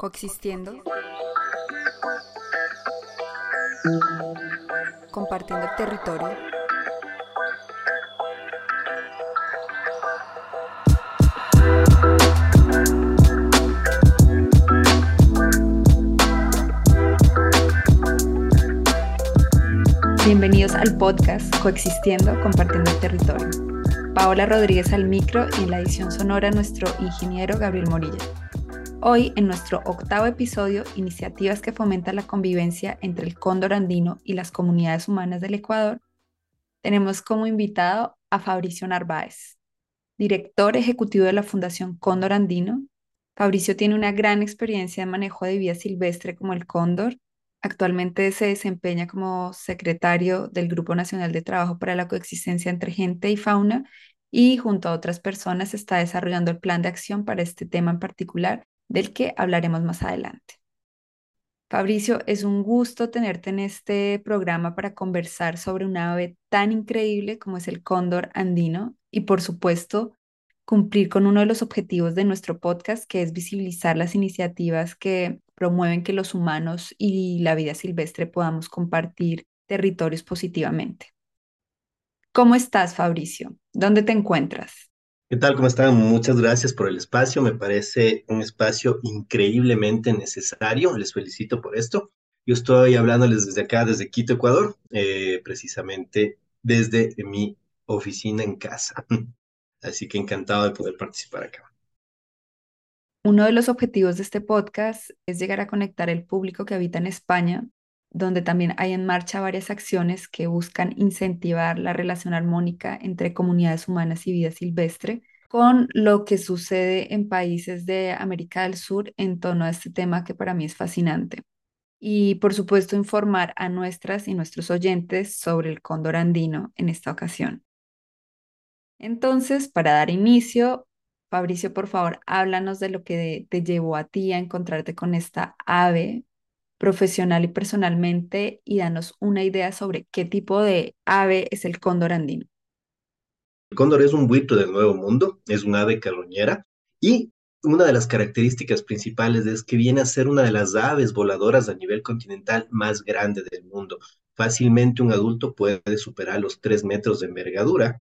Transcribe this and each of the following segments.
coexistiendo, compartiendo el territorio. Bienvenidos al podcast Coexistiendo, compartiendo el territorio. Paola Rodríguez al micro y en la edición sonora nuestro ingeniero Gabriel Morilla. Hoy, en nuestro octavo episodio, Iniciativas que fomentan la convivencia entre el cóndor andino y las comunidades humanas del Ecuador, tenemos como invitado a Fabricio Narváez, director ejecutivo de la Fundación Cóndor Andino. Fabricio tiene una gran experiencia en manejo de vida silvestre como el cóndor. Actualmente se desempeña como secretario del Grupo Nacional de Trabajo para la Coexistencia entre Gente y Fauna y junto a otras personas está desarrollando el plan de acción para este tema en particular del que hablaremos más adelante. Fabricio, es un gusto tenerte en este programa para conversar sobre un ave tan increíble como es el cóndor andino y por supuesto cumplir con uno de los objetivos de nuestro podcast, que es visibilizar las iniciativas que promueven que los humanos y la vida silvestre podamos compartir territorios positivamente. ¿Cómo estás, Fabricio? ¿Dónde te encuentras? ¿Qué tal? ¿Cómo están? Muchas gracias por el espacio. Me parece un espacio increíblemente necesario. Les felicito por esto. Yo estoy hablándoles desde acá, desde Quito, Ecuador, eh, precisamente desde mi oficina en casa. Así que encantado de poder participar acá. Uno de los objetivos de este podcast es llegar a conectar el público que habita en España, donde también hay en marcha varias acciones que buscan incentivar la relación armónica entre comunidades humanas y vida silvestre, con lo que sucede en países de América del Sur en torno a este tema que para mí es fascinante. Y por supuesto informar a nuestras y nuestros oyentes sobre el cóndor andino en esta ocasión. Entonces, para dar inicio, Fabricio, por favor, háblanos de lo que te llevó a ti a encontrarte con esta ave profesional y personalmente y danos una idea sobre qué tipo de ave es el cóndor andino. El cóndor es un buito del Nuevo Mundo, es un ave carroñera y una de las características principales es que viene a ser una de las aves voladoras a nivel continental más grande del mundo. Fácilmente un adulto puede superar los tres metros de envergadura.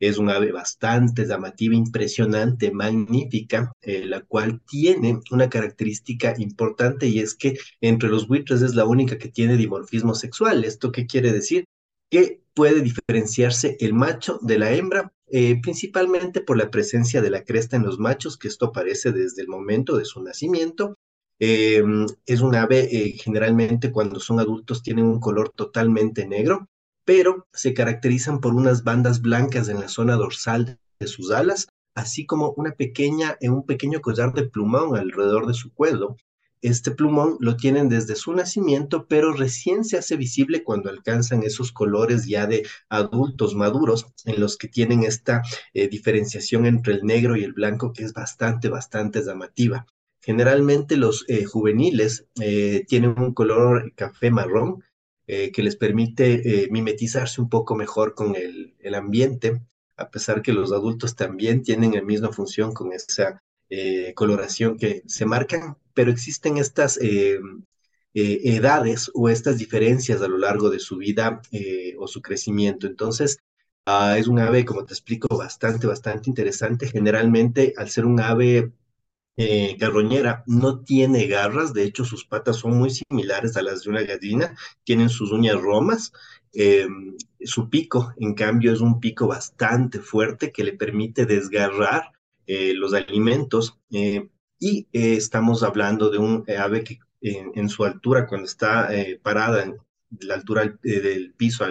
Es un ave bastante llamativa, impresionante, magnífica, eh, la cual tiene una característica importante y es que entre los buitres es la única que tiene dimorfismo sexual. ¿Esto qué quiere decir? Que puede diferenciarse el macho de la hembra, eh, principalmente por la presencia de la cresta en los machos, que esto aparece desde el momento de su nacimiento. Em, es un ave, eh, generalmente cuando son adultos tienen un color totalmente negro, pero se caracterizan por unas bandas blancas en la zona dorsal de sus alas, así como una pequeña, un pequeño collar de plumón alrededor de su cuello, este plumón lo tienen desde su nacimiento, pero recién se hace visible cuando alcanzan esos colores ya de adultos maduros, en los que tienen esta eh, diferenciación entre el negro y el blanco, que es bastante, bastante llamativa. Generalmente los eh, juveniles eh, tienen un color café marrón que les permite mimetizarse un poco mejor con el, el ambiente, a pesar que los adultos también tienen la misma función con esa coloración que se marcan pero existen estas eh, eh, edades o estas diferencias a lo largo de su vida eh, o su crecimiento. Entonces, ah, es un ave, como te explico, bastante, bastante interesante. Generalmente, al ser un ave carroñera, no tiene garras, de hecho sus patas son muy similares a las de una gallina, tienen sus uñas romas, su pico, en cambio, es un pico bastante fuerte que le permite desgarrar los alimentos y eh, estamos hablando de un eh, ave que en, su altura, cuando está eh, parada la altura del piso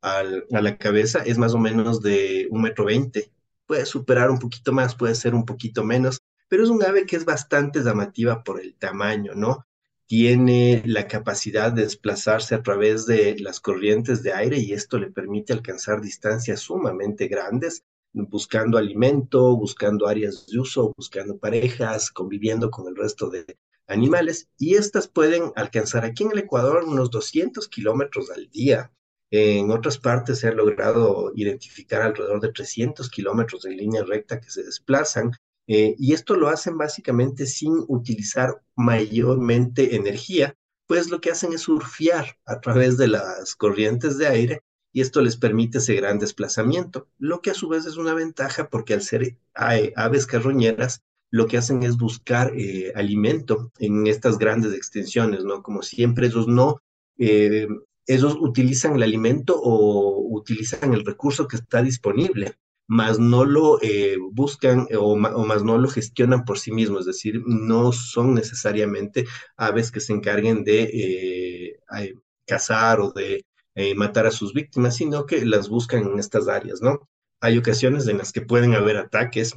a la cabeza, es más o menos de un metro veinte. Puede superar un poquito más, puede ser un poquito menos, pero es un ave que es bastante llamativa por el tamaño, ¿no? Tiene la capacidad de desplazarse a través de las corrientes de aire y esto le permite alcanzar distancias sumamente grandes buscando alimento, buscando áreas de uso, buscando parejas, conviviendo con el resto de animales y estas pueden alcanzar aquí en el Ecuador unos 200 kilómetros al día. En otras partes se ha logrado identificar alrededor de 300 kilómetros en línea recta que se desplazan Eh, y esto lo hacen básicamente sin utilizar mayormente energía, pues lo que hacen es surfear a través de las corrientes de aire y esto les permite ese gran desplazamiento, lo que a su vez es una ventaja porque al ser aves carroñeras, lo que hacen es buscar eh, alimento en estas grandes extensiones, ¿no? Como siempre, ellos no, eh, ellos utilizan el alimento o utilizan el recurso que está disponible, más no lo eh, buscan o, más no lo gestionan por sí mismos, es decir, no son necesariamente aves que se encarguen de cazar o de matar a sus víctimas, sino que las buscan en estas áreas, ¿no? Hay ocasiones en las que pueden haber ataques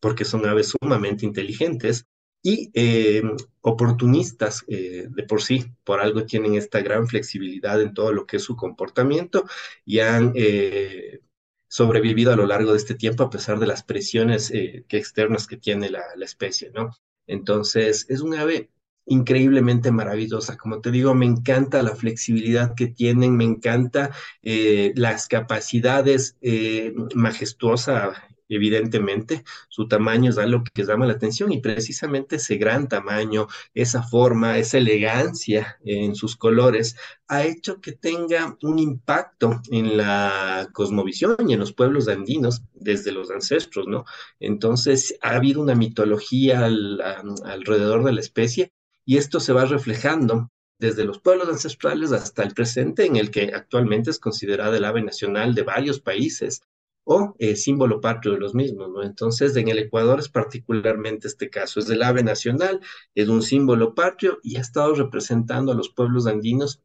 porque son aves sumamente inteligentes y eh, oportunistas eh, de por sí, por algo tienen esta gran flexibilidad en todo lo que es su comportamiento y han eh, sobrevivido a lo largo de este tiempo a pesar de las presiones que externas que tiene la, especie, ¿no? Entonces, es un ave increíblemente maravillosa. Como te digo, me encanta la flexibilidad que tienen, me encanta las capacidades eh, majestuosa evidentemente, su tamaño es algo que llama la atención y precisamente ese gran tamaño, esa forma, esa elegancia en sus colores ha hecho que tenga un impacto en la cosmovisión y en los pueblos andinos desde los ancestros, ¿no? Entonces ha habido una mitología alrededor de la especie y esto se va reflejando desde los pueblos ancestrales hasta el presente, en el que actualmente es considerada el ave nacional de varios países o eh, símbolo patrio de los mismos, ¿no? Entonces, en el Ecuador es particularmente este caso, es del ave nacional, es un símbolo patrio y ha estado representando a los pueblos andinos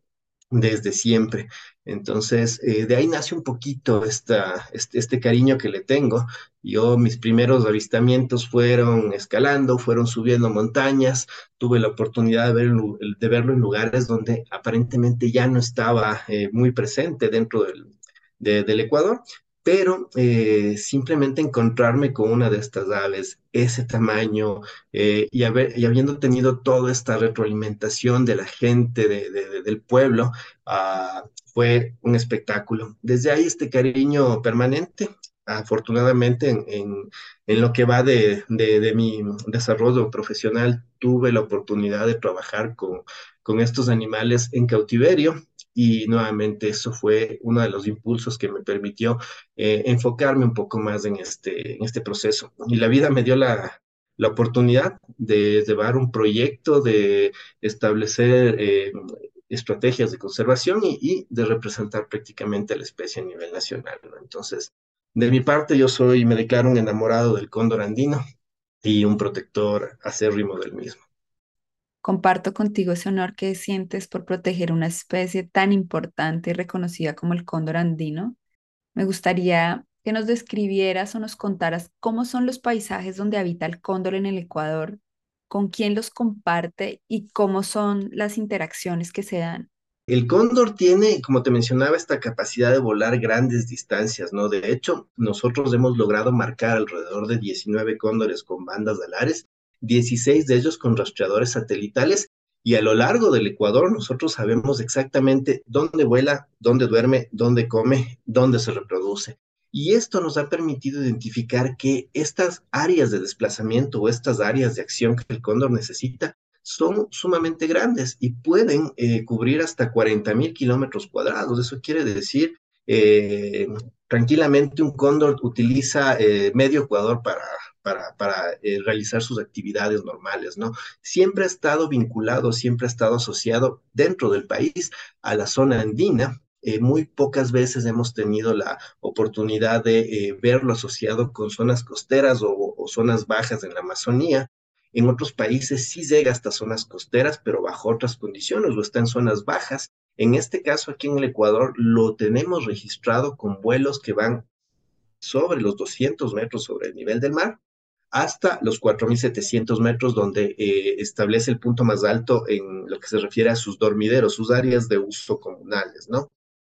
desde siempre. Entonces, eh, de ahí nace un poquito esta, este, este, cariño que le tengo. Yo, mis primeros avistamientos fueron escalando, fueron subiendo montañas, tuve la oportunidad de, de verlo en lugares donde aparentemente ya no estaba eh, muy presente dentro del, del Ecuador, pero eh, simplemente encontrarme con una de estas aves, ese tamaño, eh, y, habiendo tenido toda esta retroalimentación de la gente del pueblo, ah, fue un espectáculo. Desde ahí este cariño permanente, afortunadamente en, lo que va de, mi desarrollo profesional, tuve la oportunidad de trabajar con, con estos animales en cautiverio y nuevamente eso fue uno de los impulsos que me permitió eh, enfocarme un poco más en este, en este proceso. Y la vida me dio la, la oportunidad de llevar un proyecto, de establecer eh, estrategias de conservación y, de representar prácticamente a la especie a nivel nacional. Entonces, de mi parte, yo soy, me declaro un enamorado del cóndor andino y un protector acérrimo del mismo. Comparto contigo ese honor que sientes por proteger una especie tan importante y reconocida como el cóndor andino. Me gustaría que nos describieras o nos contaras cómo son los paisajes donde habita el cóndor en el Ecuador, con quién los comparte y cómo son las interacciones que se dan. El cóndor tiene, como te mencionaba, esta capacidad de volar grandes distancias, ¿no? De hecho, nosotros hemos logrado marcar alrededor de 19 cóndores con bandas alares 16 de ellos con rastreadores satelitales y a lo largo del Ecuador nosotros sabemos exactamente dónde vuela, dónde duerme, dónde come, dónde se reproduce. Y esto nos ha permitido identificar que estas áreas de desplazamiento o estas áreas de acción que el cóndor necesita son sumamente grandes y pueden eh, cubrir hasta 40 mil kilómetros cuadrados. Eso quiere decir, eh, tranquilamente un cóndor utiliza eh, medio Ecuador para para, eh, realizar sus actividades normales, ¿no? Siempre ha estado vinculado, siempre ha estado asociado dentro del país a la zona andina. Eh, muy pocas veces hemos tenido la oportunidad de eh, verlo asociado con zonas costeras o, zonas bajas en la Amazonía. En otros países sí llega hasta zonas costeras, pero bajo otras condiciones o está en zonas bajas. En este caso, aquí en el Ecuador, lo tenemos registrado con vuelos que van sobre los 200 metros sobre el nivel del mar hasta los 4.700 metros, donde eh, establece el punto más alto en lo que se refiere a sus dormideros, sus áreas de uso comunales, ¿no?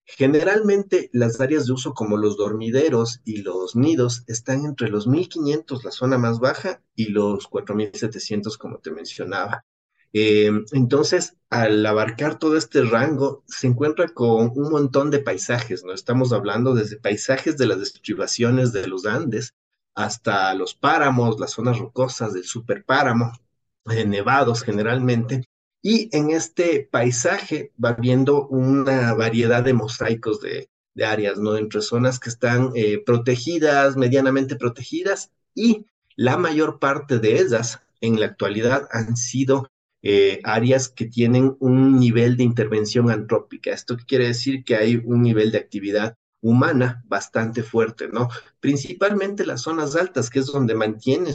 Generalmente las áreas de uso como los dormideros y los nidos están entre los 1.500, la zona más baja, y los 4.700, como te mencionaba. Eh, entonces, al abarcar todo este rango, se encuentra con un montón de paisajes, ¿no? Estamos hablando desde paisajes de las estribaciones de los Andes, hasta los páramos, las zonas rocosas del superpáramo, eh, nevados generalmente. Y en este paisaje va viendo una variedad de mosaicos de, áreas, ¿no? Entre zonas que están eh, protegidas, medianamente protegidas, y la mayor parte de ellas en la actualidad han sido eh, áreas que tienen un nivel de intervención antrópica. Esto quiere decir que hay un nivel de actividad humana bastante fuerte, ¿no? Principalmente las zonas altas, que es donde mantiene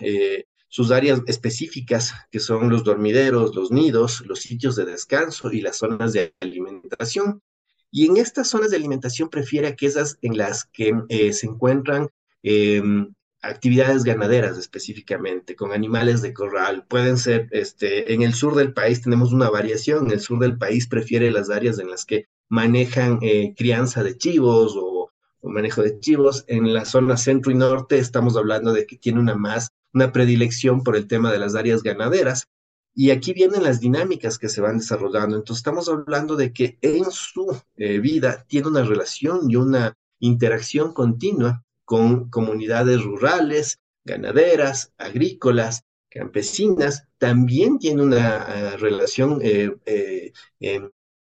eh, sus áreas específicas, que son los dormideros, los nidos, los sitios de descanso y las zonas de alimentación. Y en estas zonas de alimentación prefiere aquellas en las que eh, se encuentran em, actividades ganaderas específicamente, con animales de corral. Pueden ser, este, en el sur del país tenemos una variación, en el sur del país prefiere las áreas en las que manejan eh, crianza de chivos o, manejo de chivos. En la zona centro y norte estamos hablando de que tiene una más, una predilección por el tema de las áreas ganaderas. Y aquí vienen las dinámicas que se van desarrollando. Entonces estamos hablando de que en su eh, vida tiene una relación y una interacción continua con comunidades rurales, ganaderas, agrícolas, campesinas, también tiene una uh, relación eh, eh,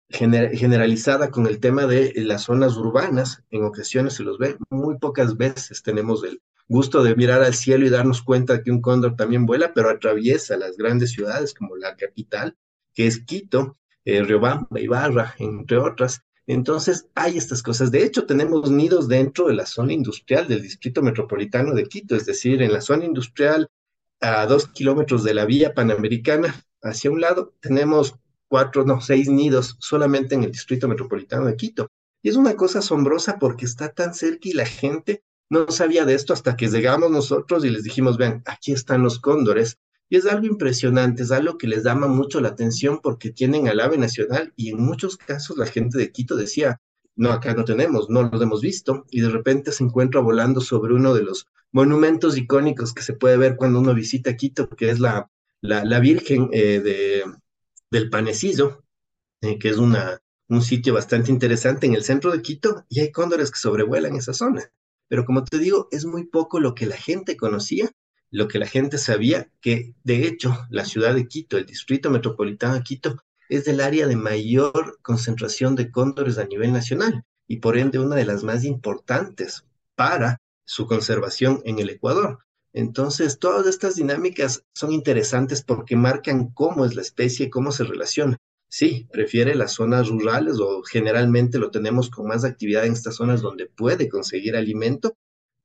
gener generalizada con el tema de las zonas urbanas. En ocasiones se los ve, muy pocas veces tenemos el gusto de mirar al cielo y darnos cuenta que un cóndor también vuela, pero atraviesa las grandes ciudades como la capital, que es Quito, eh, Riobamba, Ibarra, entre otras, entonces, hay estas cosas. De hecho, tenemos nidos dentro de la zona industrial del Distrito Metropolitano de Quito, es decir, en la zona industrial, a dos kilómetros de la vía panamericana, hacia un lado, tenemos cuatro, no, seis nidos solamente en el Distrito Metropolitano de Quito. Y es una cosa asombrosa porque está tan cerca y la gente no sabía de esto hasta que llegamos nosotros y les dijimos, vean, aquí están los cóndores y es algo impresionante, es algo que les llama mucho la atención porque tienen al ave nacional y en muchos casos la gente de Quito decía, no, acá no tenemos, no los hemos visto, y de repente se encuentra volando sobre uno de los monumentos icónicos que se puede ver cuando uno visita Quito, que es la, la, la Virgen eh, de, del Panecillo, eh, que es un sitio bastante interesante en el centro de Quito, y hay cóndores que sobrevuelan esa zona. Pero como te digo, es muy poco lo que la gente conocía lo que la gente sabía, que de hecho la ciudad de Quito, el distrito metropolitano de Quito, es el área de mayor concentración de cóndores a nivel nacional y por ende una de las más importantes para su conservación en el Ecuador. Entonces, todas estas dinámicas son interesantes porque marcan cómo es la especie, cómo se relaciona. Sí, prefiere las zonas rurales o generalmente lo tenemos con más actividad en estas zonas donde puede conseguir alimento,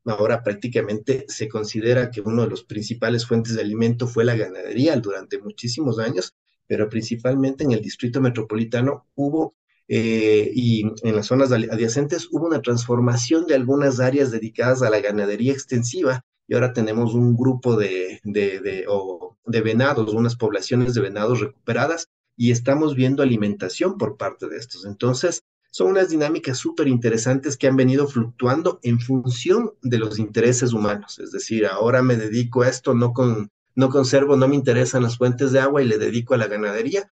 ahora prácticamente se considera que uno de los principales fuentes de alimento fue la ganadería durante muchísimos años, pero principalmente en el distrito metropolitano hubo eh, y en las zonas adyacentes hubo una transformación de algunas áreas dedicadas a la ganadería extensiva y ahora tenemos un grupo de, de, de, venados, unas poblaciones de venados recuperadas y estamos viendo alimentación por parte de estos. Entonces, son unas dinámicas súper interesantes que han venido fluctuando en función de los intereses humanos. Es decir, ahora me dedico a esto, no, con, no conservo, no me interesan las fuentes de agua y le dedico a la ganadería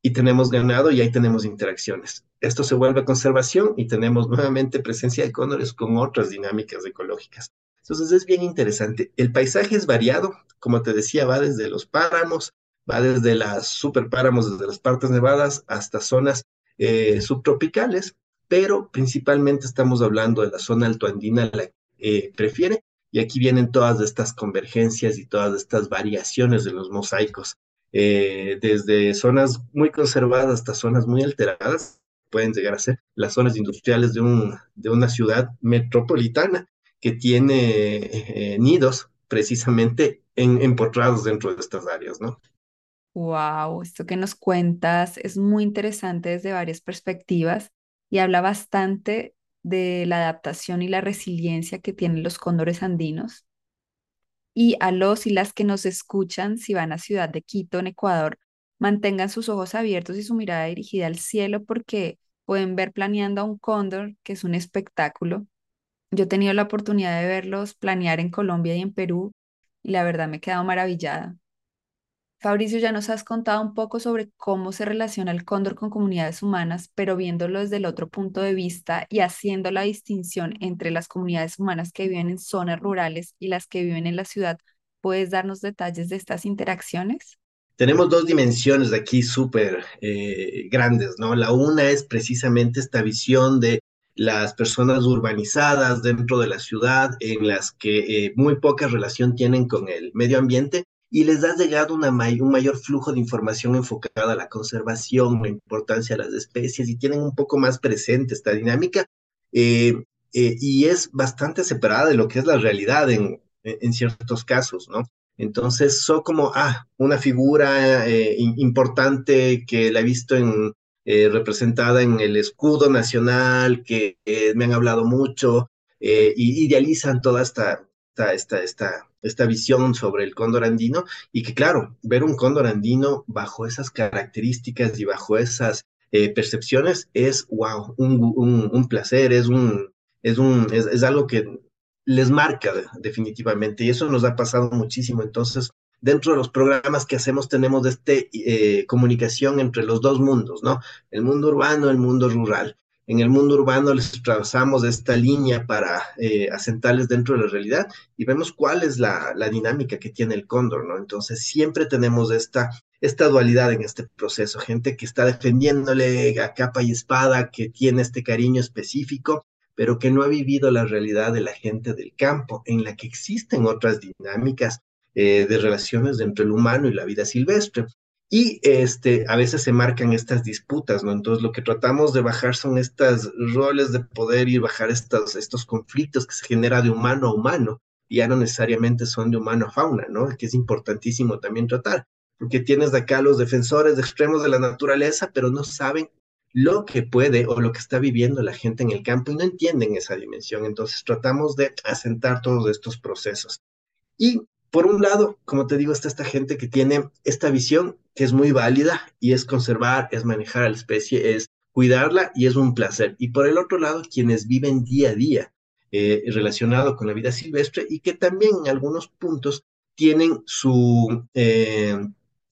y tenemos ganado y ahí tenemos interacciones. Esto se vuelve a conservación y tenemos nuevamente presencia de cóndores con otras dinámicas ecológicas. Entonces es bien interesante. El paisaje es variado, como te decía, va desde los páramos, va desde las superpáramos, desde las partes nevadas hasta zonas eh, subtropicales, pero principalmente estamos hablando de la zona altoandina, la eh, prefiere, y aquí vienen todas estas convergencias y todas estas variaciones de los mosaicos, eh, desde zonas muy conservadas hasta zonas muy alteradas, pueden llegar a ser las zonas industriales de una ciudad metropolitana que tiene eh, nidos precisamente en, empotrados dentro de estas áreas, ¿no? Wow, esto que nos cuentas es muy interesante desde varias perspectivas y habla bastante de la adaptación y la resiliencia que tienen los cóndores andinos. Y a los y las que nos escuchan, si van a Ciudad de Quito, en Ecuador, mantengan sus ojos abiertos y su mirada dirigida al cielo porque pueden ver planeando a un cóndor, que es un espectáculo. Yo he tenido la oportunidad de verlos planear en Colombia y en Perú y la verdad me he quedado maravillada. Fabricio, ya nos has contado un poco sobre cómo se relaciona el cóndor con comunidades humanas, pero viéndolo desde el otro punto de vista y haciendo la distinción entre las comunidades humanas que viven en zonas rurales y las que viven en la ciudad, ¿puedes darnos detalles de estas interacciones? Tenemos dos dimensiones aquí súper eh, grandes, ¿no? La una es precisamente esta visión de las personas urbanizadas dentro de la ciudad, en las que eh, muy poca relación tienen con el medio ambiente, y les ha llegado un mayor flujo de información enfocada a la conservación, la importancia de las especies y tienen un poco más presente esta dinámica eh, eh, y es bastante separada de lo que es la realidad en, en ciertos casos, ¿no? Entonces, son como, ah, una figura importante que la he visto en, representada en el escudo nacional, que me han hablado mucho, y idealizan toda esta, esta, esta, esta, visión sobre el cóndor andino y que claro, ver un cóndor andino bajo esas características y bajo esas eh, percepciones es, wow, un, un, placer, es, un, es, un, es, algo que les marca definitivamente y eso nos ha pasado muchísimo. Entonces, dentro de los programas que hacemos tenemos este eh, comunicación entre los dos mundos, ¿no? El mundo urbano, el mundo rural en el mundo urbano les trazamos esta línea para eh, asentarles dentro de la realidad y vemos cuál es la, dinámica que tiene el cóndor, ¿no? Entonces siempre tenemos esta dualidad en este proceso, gente que está defendiéndole a capa y espada, que tiene este cariño específico, pero que no ha vivido la realidad de la gente del campo, en la que existen otras dinámicas eh, de relaciones entre el humano y la vida silvestre. Y este, a veces se marcan estas disputas, ¿no? Entonces lo que tratamos de bajar son estos roles de poder y bajar estos, estos conflictos que se genera de humano a humano, y ya no necesariamente son de humano a fauna, ¿no? Que es importantísimo también tratar, porque tienes de acá los defensores de extremos de la naturaleza, pero no saben lo que puede o lo que está viviendo la gente en el campo y no entienden esa dimensión. Entonces tratamos de asentar todos estos procesos. Y por un lado, como te digo, está esta gente que tiene esta visión que es muy válida y es conservar, es manejar a la especie, es cuidarla y es un placer. Y por el otro lado, quienes viven día a día eh, relacionado con la vida silvestre y que también en algunos puntos tienen su eh,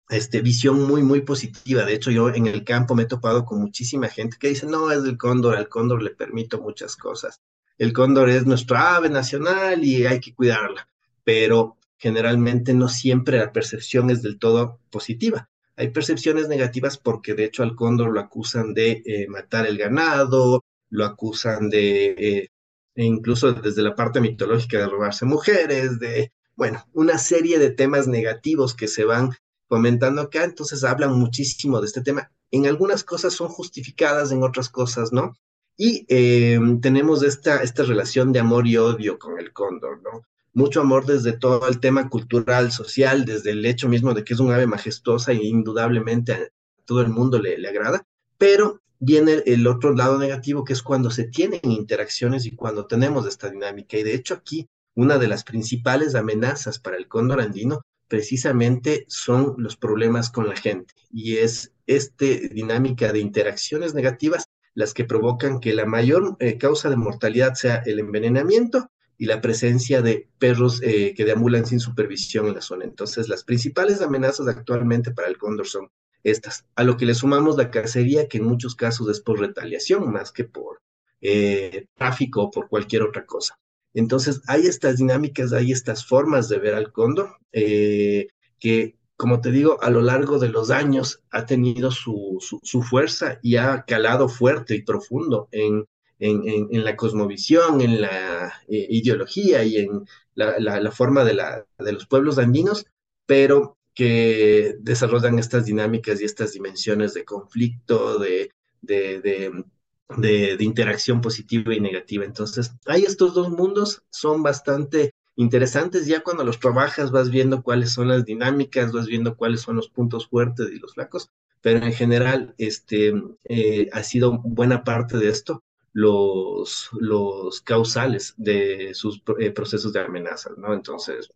este, visión muy, muy positiva. De hecho, yo en el campo me he topado con muchísima gente que dice, no, es el cóndor, al cóndor le permito muchas cosas. El cóndor es nuestra ave nacional y hay que cuidarla. Pero generalmente no siempre la percepción es del todo positiva. Hay percepciones negativas porque de hecho al cóndor lo acusan de eh, matar el ganado, lo acusan de, eh, e incluso desde la parte mitológica, de robarse mujeres, de, bueno, una serie de temas negativos que se van comentando acá, entonces hablan muchísimo de este tema. En algunas cosas son justificadas, en otras cosas no. Y eh, tenemos esta, esta relación de amor y odio con el cóndor, ¿no? Mucho amor desde todo el tema cultural, social, desde el hecho mismo de que es un ave majestuosa e indudablemente a todo el mundo le, agrada, pero viene el otro lado negativo que es cuando se tienen interacciones y cuando tenemos esta dinámica. Y de hecho aquí una de las principales amenazas para el cóndor andino precisamente son los problemas con la gente y es esta dinámica de interacciones negativas las que provocan que la mayor eh, causa de mortalidad sea el envenenamiento y la presencia de perros eh, que deambulan sin supervisión en la zona. Entonces, las principales amenazas actualmente para el cóndor son estas, a lo que le sumamos la cacería, que en muchos casos es por retaliación más que por eh, tráfico o por cualquier otra cosa. Entonces, hay estas dinámicas, hay estas formas de ver al cóndor eh, que, como te digo, a lo largo de los años ha tenido su, su fuerza y ha calado fuerte y profundo en en, la cosmovisión, en la eh, ideología y en la, forma de, de, los pueblos andinos, pero que desarrollan estas dinámicas y estas dimensiones de conflicto, de, de, interacción positiva y negativa. Entonces, hay estos dos mundos, son bastante interesantes. Ya cuando los trabajas vas viendo cuáles son las dinámicas, vas viendo cuáles son los puntos fuertes y los flacos, pero en general este, eh, ha sido buena parte de esto los, los causales de sus eh, procesos de amenaza, ¿no? Entonces,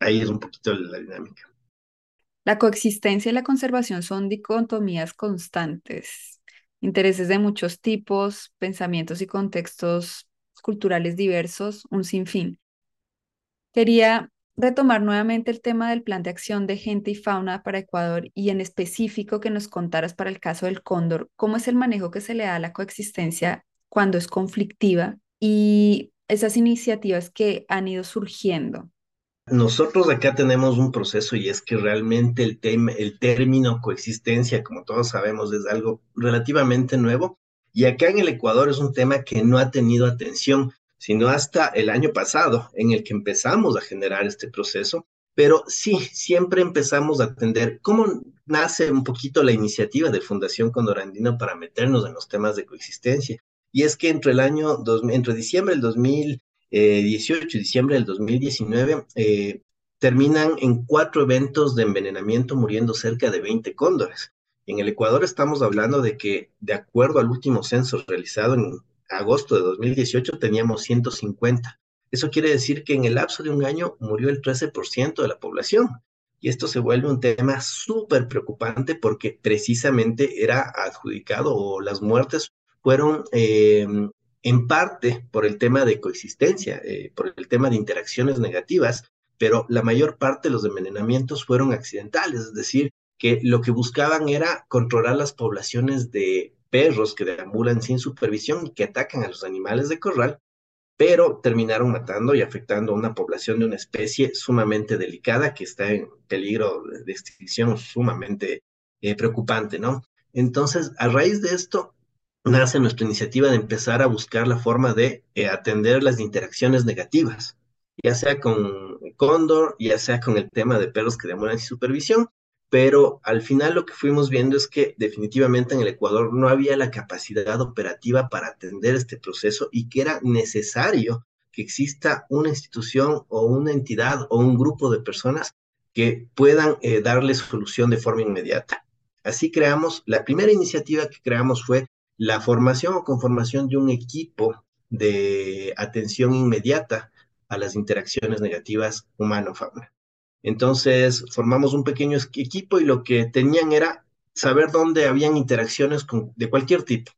ahí es un poquito la dinámica. La coexistencia y la conservación son dicotomías constantes, intereses de muchos tipos, pensamientos y contextos culturales diversos, un sinfín. Quería retomar nuevamente el tema del plan de acción de gente y fauna para Ecuador y en específico que nos contaras para el caso del cóndor, cómo es el manejo que se le da a la coexistencia cuando es conflictiva y esas iniciativas que han ido surgiendo. Nosotros acá tenemos un proceso y es que realmente el, tema, el término coexistencia, como todos sabemos, es algo relativamente nuevo y acá en el Ecuador es un tema que no ha tenido atención sino hasta el año pasado en el que empezamos a generar este proceso. Pero sí, siempre empezamos a atender cómo nace un poquito la iniciativa de Fundación Condorandino para meternos en los temas de coexistencia. Y es que entre el año, entre diciembre del 2018 y diciembre del 2019, eh, terminan en cuatro eventos de envenenamiento muriendo cerca de 20 cóndores. En el Ecuador estamos hablando de que, de acuerdo al último censo realizado en agosto de 2018 teníamos 150. Eso quiere decir que en el lapso de un año murió el 13% de la población. Y esto se vuelve un tema súper preocupante porque precisamente era adjudicado o las muertes fueron eh, en parte por el tema de coexistencia, eh, por el tema de interacciones negativas, pero la mayor parte de los envenenamientos fueron accidentales, es decir, que lo que buscaban era controlar las poblaciones de perros que deambulan sin supervisión y que atacan a los animales de corral, pero terminaron matando y afectando a una población de una especie sumamente delicada que está en peligro de extinción sumamente eh, preocupante, ¿no? Entonces, a raíz de esto, nace nuestra iniciativa de empezar a buscar la forma de eh, atender las interacciones negativas, ya sea con Cóndor, ya sea con el tema de perros que deambulan sin supervisión, pero al final lo que fuimos viendo es que definitivamente en el Ecuador no había la capacidad operativa para atender este proceso y que era necesario que exista una institución o una entidad o un grupo de personas que puedan eh, darle solución de forma inmediata. Así creamos, la primera iniciativa que creamos fue la formación o conformación de un equipo de atención inmediata a las interacciones negativas humano-fauna. Entonces formamos un pequeño equipo y lo que tenían era saber dónde habían interacciones de cualquier tipo,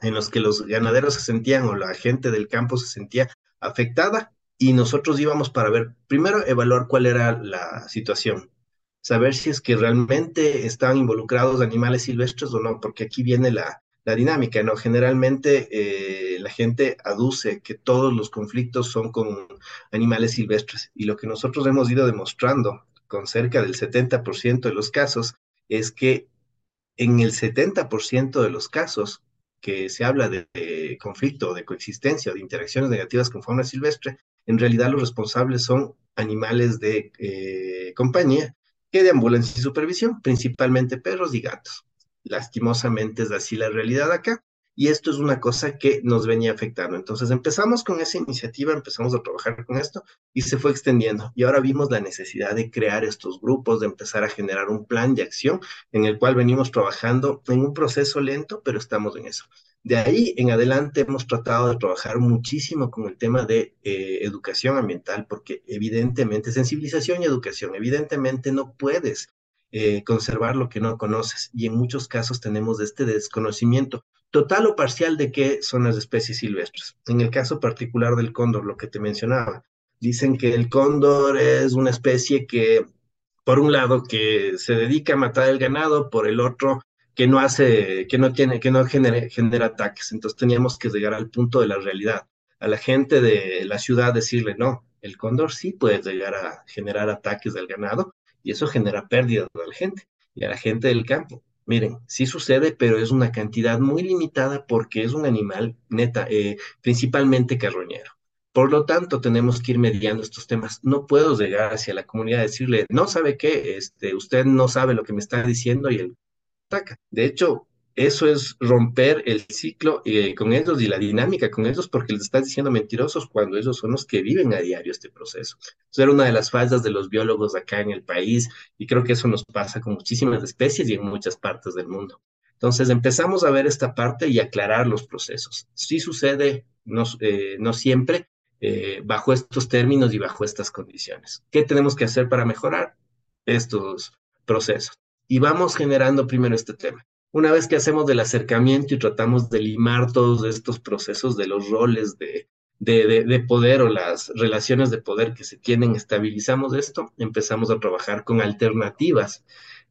en los que los ganaderos se sentían o la gente del campo se sentía afectada y nosotros íbamos para ver, primero evaluar cuál era la situación, saber si es que realmente estaban involucrados animales silvestres o no, porque aquí viene la, la dinámica, ¿no? Generalmente eh, la gente aduce que todos los conflictos son con animales silvestres y lo que nosotros hemos ido demostrando con cerca del 70% de los casos es que en el 70% de los casos que se habla de, conflicto, de coexistencia de interacciones negativas con fauna silvestre, en realidad los responsables son animales de eh, compañía que deambulan sin supervisión, principalmente perros y gatos. Lastimosamente es así la realidad acá. Y esto es una cosa que nos venía afectando. Entonces empezamos con esa iniciativa, empezamos a trabajar con esto y se fue extendiendo. Y ahora vimos la necesidad de crear estos grupos, de empezar a generar un plan de acción en el cual venimos trabajando en un proceso lento, pero estamos en eso. De ahí en adelante hemos tratado de trabajar muchísimo con el tema de eh, educación ambiental, porque evidentemente, sensibilización y educación, evidentemente no puedes eh, conservar lo que no conoces. Y en muchos casos tenemos este desconocimiento total o parcial de qué son las especies silvestres. En el caso particular del cóndor, lo que te mencionaba, dicen que el cóndor es una especie que, por un lado, que se dedica a matar el ganado, por el otro, que no hace, que no tiene, que no genera, genera ataques. Entonces teníamos que llegar al punto de la realidad. A la gente de la ciudad decirle, no, el cóndor sí puede llegar a generar ataques del ganado, y eso genera pérdidas a la gente y a la gente del campo. Miren, sí sucede, pero es una cantidad muy limitada porque es un animal neta, eh, principalmente carroñero. Por lo tanto, tenemos que ir mediando estos temas. No puedo llegar hacia la comunidad y decirle, no sabe qué, este, usted no sabe lo que me está diciendo y él ataca. De hecho, eso es romper el ciclo eh, con ellos y la dinámica con ellos porque les estás diciendo mentirosos cuando ellos son los que viven a diario este proceso. Eso era una de las fallas de los biólogos acá en el país y creo que eso nos pasa con muchísimas especies y en muchas partes del mundo. Entonces empezamos a ver esta parte y aclarar los procesos. Sí sucede, no, eh, no siempre, eh, bajo estos términos y bajo estas condiciones. ¿Qué tenemos que hacer para mejorar estos procesos? Y vamos generando primero este tema una vez que hacemos del acercamiento y tratamos de limar todos estos procesos de los roles de, de, poder o las relaciones de poder que se tienen, estabilizamos esto, empezamos a trabajar con alternativas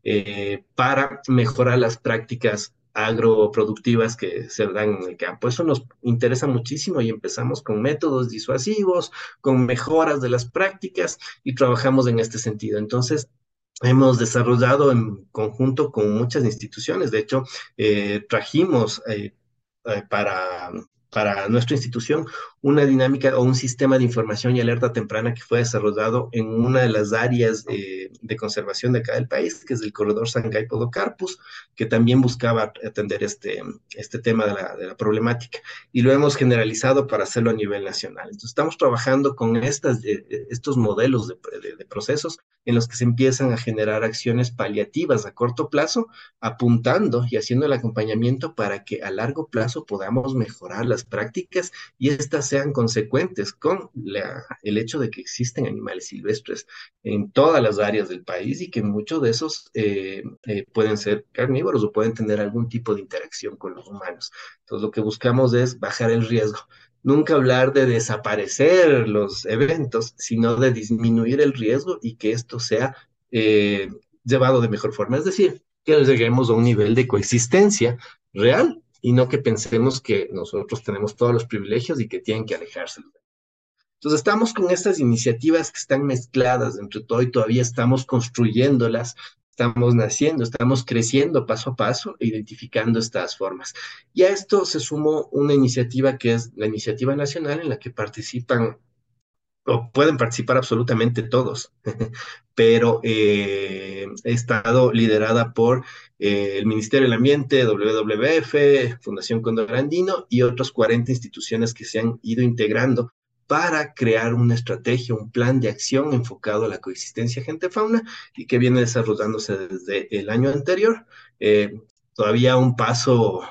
eh, para mejorar las prácticas agroproductivas que se dan en el campo. Eso nos interesa muchísimo y empezamos con métodos disuasivos, con mejoras de las prácticas y trabajamos en este sentido. Entonces, hemos desarrollado en conjunto con muchas instituciones. De hecho, eh, trajimos eh, para para nuestra institución una dinámica o un sistema de información y alerta temprana que fue desarrollado en una de las áreas eh, de conservación de acá del país, que es el corredor Sangay Podocarpus, que también buscaba atender este, este tema de la, de la, problemática. Y lo hemos generalizado para hacerlo a nivel nacional. Entonces, estamos trabajando con estas, eh, estos modelos de, de, procesos en los que se empiezan a generar acciones paliativas a corto plazo, apuntando y haciendo el acompañamiento para que a largo plazo podamos mejorar las prácticas y estas sean consecuentes con el hecho de que existen animales silvestres en todas las áreas del país y que muchos de esos eh, eh, pueden ser carnívoros o pueden tener algún tipo de interacción con los humanos. Entonces lo que buscamos es bajar el riesgo. Nunca hablar de desaparecer los eventos, sino de disminuir el riesgo y que esto sea eh, llevado de mejor forma. Es decir, que lleguemos a un nivel de coexistencia real y no que pensemos que nosotros tenemos todos los privilegios y que tienen que alejarse. Entonces estamos con estas iniciativas que están mezcladas entre todo y todavía estamos construyéndolas, estamos naciendo, estamos creciendo paso a paso, identificando estas formas. Y a esto se sumó una iniciativa que es la iniciativa nacional en la que participan o pueden participar absolutamente todos, pero eh, he estado liderada por eh, el Ministerio del Ambiente, WWF, Fundación Condor Andino y otras 40 instituciones que se han ido integrando para crear una estrategia, un plan de acción enfocado a la coexistencia gente-fauna y que viene desarrollándose desde el año anterior. Eh, todavía un paso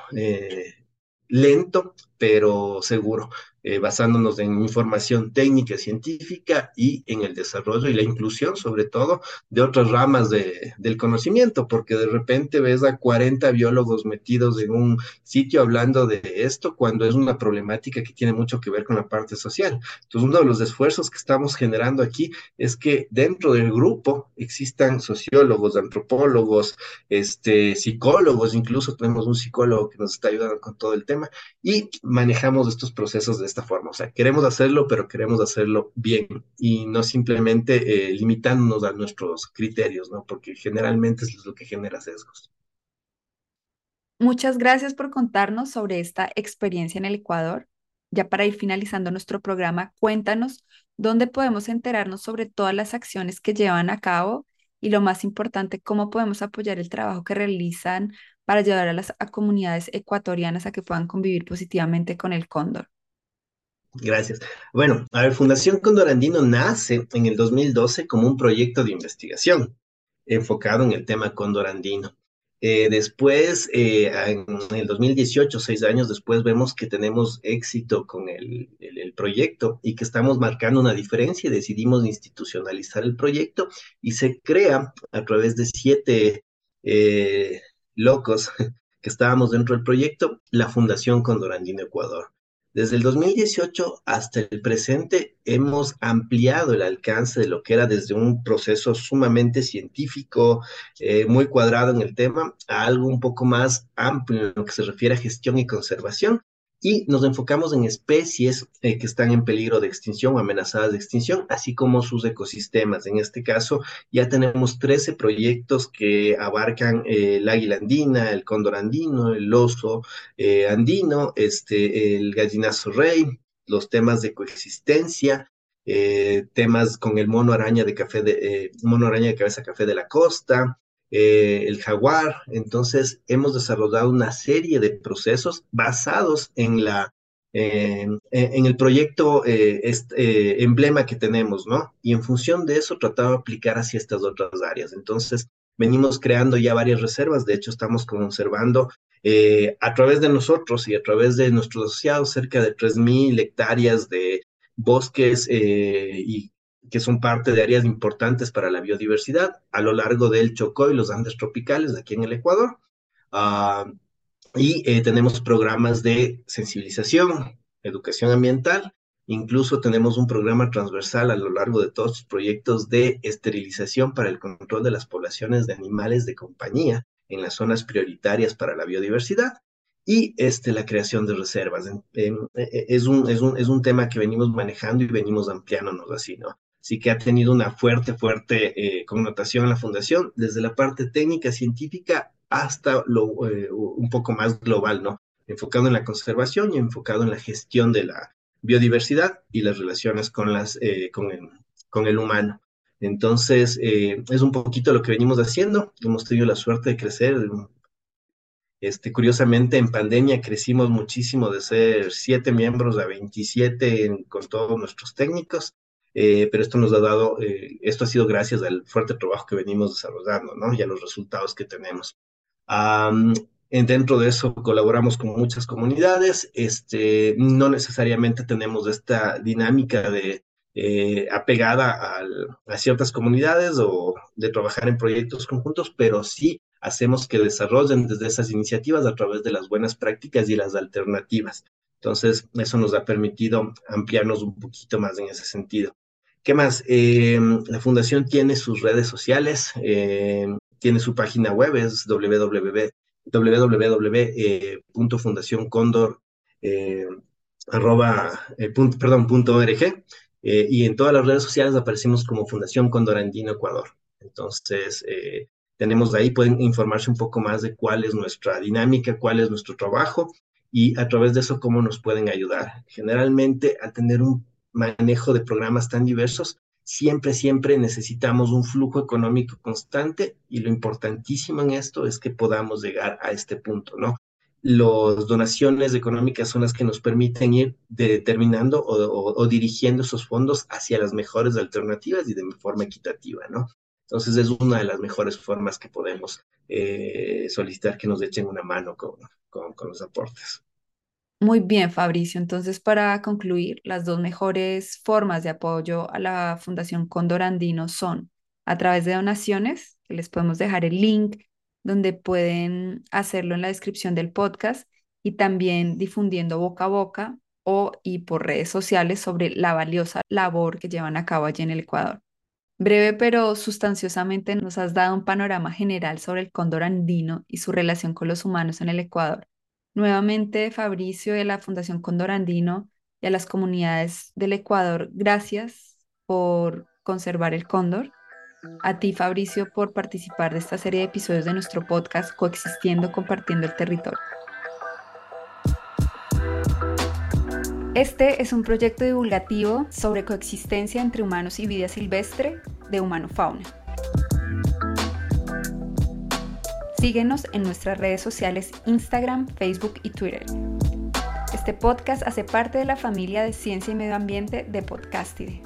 lento, pero seguro. Eh, basándonos en información técnica, científica y en el desarrollo y la inclusión, sobre todo, de otras ramas de, del conocimiento, porque de repente ves a 40 biólogos metidos en un sitio hablando de esto cuando es una problemática que tiene mucho que ver con la parte social. Entonces, uno de los esfuerzos que estamos generando aquí es que dentro del grupo existan sociólogos, antropólogos, este, psicólogos, incluso tenemos un psicólogo que nos está ayudando con todo el tema y manejamos estos procesos de esta forma. O sea, queremos hacerlo, pero queremos hacerlo bien y no simplemente eh, limitándonos a nuestros criterios. Porque generalmente es lo que genera sesgos. Muchas gracias por contarnos sobre esta experiencia en el Ecuador. Ya para ir finalizando nuestro programa, cuéntanos dónde podemos enterarnos sobre todas las acciones que llevan a cabo y lo más importante, cómo podemos apoyar el trabajo que realizan para ayudar a las comunidades ecuatorianas a que puedan convivir positivamente con el cóndor. Gracias. Bueno, a ver, Fundación Cóndor Andino nace en el 2012 como un proyecto de investigación enfocado en el tema cóndor andino. Eh, después, eh, en el 2018, seis años después, vemos que tenemos éxito con el, proyecto y que estamos marcando una diferencia y decidimos institucionalizar el proyecto y se crea a través de siete eh, locos que estábamos dentro del proyecto, la Fundación Condorandino Ecuador. Desde el 2018 hasta el presente hemos ampliado el alcance de lo que era desde un proceso sumamente científico, eh, muy cuadrado en el tema, a algo un poco más amplio en lo que se refiere a gestión y conservación, y nos enfocamos en especies eh, que están en peligro de extinción o amenazadas de extinción, así como sus ecosistemas. En este caso, ya tenemos 13 proyectos que abarcan eh, el águila andina, el cóndor andino, el oso eh, andino, este, el gallinazo rey, los temas de coexistencia, temas con el mono araña de café de mono araña de cabeza café de la costa, eh, el jaguar. Entonces, hemos desarrollado una serie de procesos basados en la en el proyecto este, emblema que tenemos, ¿no? Y en función de eso tratado de aplicar hacia estas otras áreas. Entonces, venimos creando ya varias reservas, de hecho estamos conservando a través de nosotros y a través de nuestros asociados cerca de 3.000 hectáreas de bosques y que son parte de áreas importantes para la biodiversidad a lo largo del Chocó y los Andes tropicales aquí en el Ecuador. Ah, y eh, tenemos programas de sensibilización, educación ambiental Incluso tenemos un programa transversal a lo largo de todos los proyectos de esterilización para el control de las poblaciones de animales de compañía en las zonas prioritarias para la biodiversidad y este, la creación de reservas. E, e, es, un, es, un, es un tema que venimos manejando y venimos ampliándonos así, ¿no? Sí que ha tenido una fuerte, fuerte eh, connotación en la fundación, desde la parte técnica, científica, hasta lo, eh, un poco más global, ¿no? Enfocado en la conservación y enfocado en la gestión de la biodiversidad y las relaciones con, las, eh, con, el, con el humano. Entonces, es un poquito lo que venimos haciendo. Hemos tenido la suerte de crecer. Este, curiosamente, en pandemia crecimos muchísimo de ser siete miembros a 27 con todos nuestros técnicos. Eh, pero esto nos ha dado, eh, esto ha sido gracias al fuerte trabajo que venimos desarrollando, ¿no? Y a los resultados que tenemos. dentro de eso colaboramos con muchas comunidades, este, no necesariamente tenemos esta dinámica de eh, apegada a ciertas comunidades o de trabajar en proyectos conjuntos, pero sí hacemos que desarrollen desde esas iniciativas a través de las buenas prácticas y las alternativas. Entonces, eso nos ha permitido ampliarnos un poquito más en ese sentido. ¿Qué más? Eh, la fundación tiene sus redes sociales, eh, tiene su página web, es www.fundacioncondor, eh, y en todas las redes sociales aparecemos como Fundación Cóndor Andino Ecuador. Entonces, tenemos ahí, pueden informarse un poco más de cuál es nuestra dinámica, cuál es nuestro trabajo y a través de eso cómo nos pueden ayudar. Generalmente, al tener un manejo de programas tan diversos, siempre, siempre necesitamos un flujo económico constante y lo importantísimo en esto es que podamos llegar a este punto, ¿no? Las donaciones económicas son las que nos permiten ir determinando o, dirigiendo esos fondos hacia las mejores alternativas y de forma equitativa, ¿no? Entonces es una de las mejores formas que podemos eh, solicitar que nos echen una mano con, con los aportes. Muy bien, Fabricio. Entonces, para concluir, las dos mejores formas de apoyo a la Fundación Cóndor Andino son a través de donaciones, que les podemos dejar el link donde pueden hacerlo en la descripción del podcast y también difundiendo boca a boca o y por redes sociales sobre la valiosa labor que llevan a cabo allí en el Ecuador. Breve pero sustanciosamente nos has dado un panorama general sobre el cóndor andino y su relación con los humanos en el Ecuador. Nuevamente, Fabricio de la Fundación Cóndor Andino y a las comunidades del Ecuador, gracias por conservar el cóndor. A ti, Fabricio, por participar de esta serie de episodios de nuestro podcast Coexistiendo, Compartiendo el Territorio. Este es un proyecto divulgativo sobre coexistencia entre humanos y vida silvestre de Humano Síguenos en nuestras redes sociales Instagram, Facebook y Twitter. Este podcast hace parte de la familia de Ciencia y Medio Ambiente de Podcastide.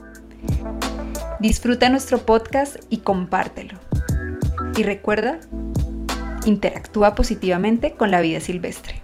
Disfruta nuestro podcast y compártelo. Y recuerda, interactúa positivamente con la vida silvestre.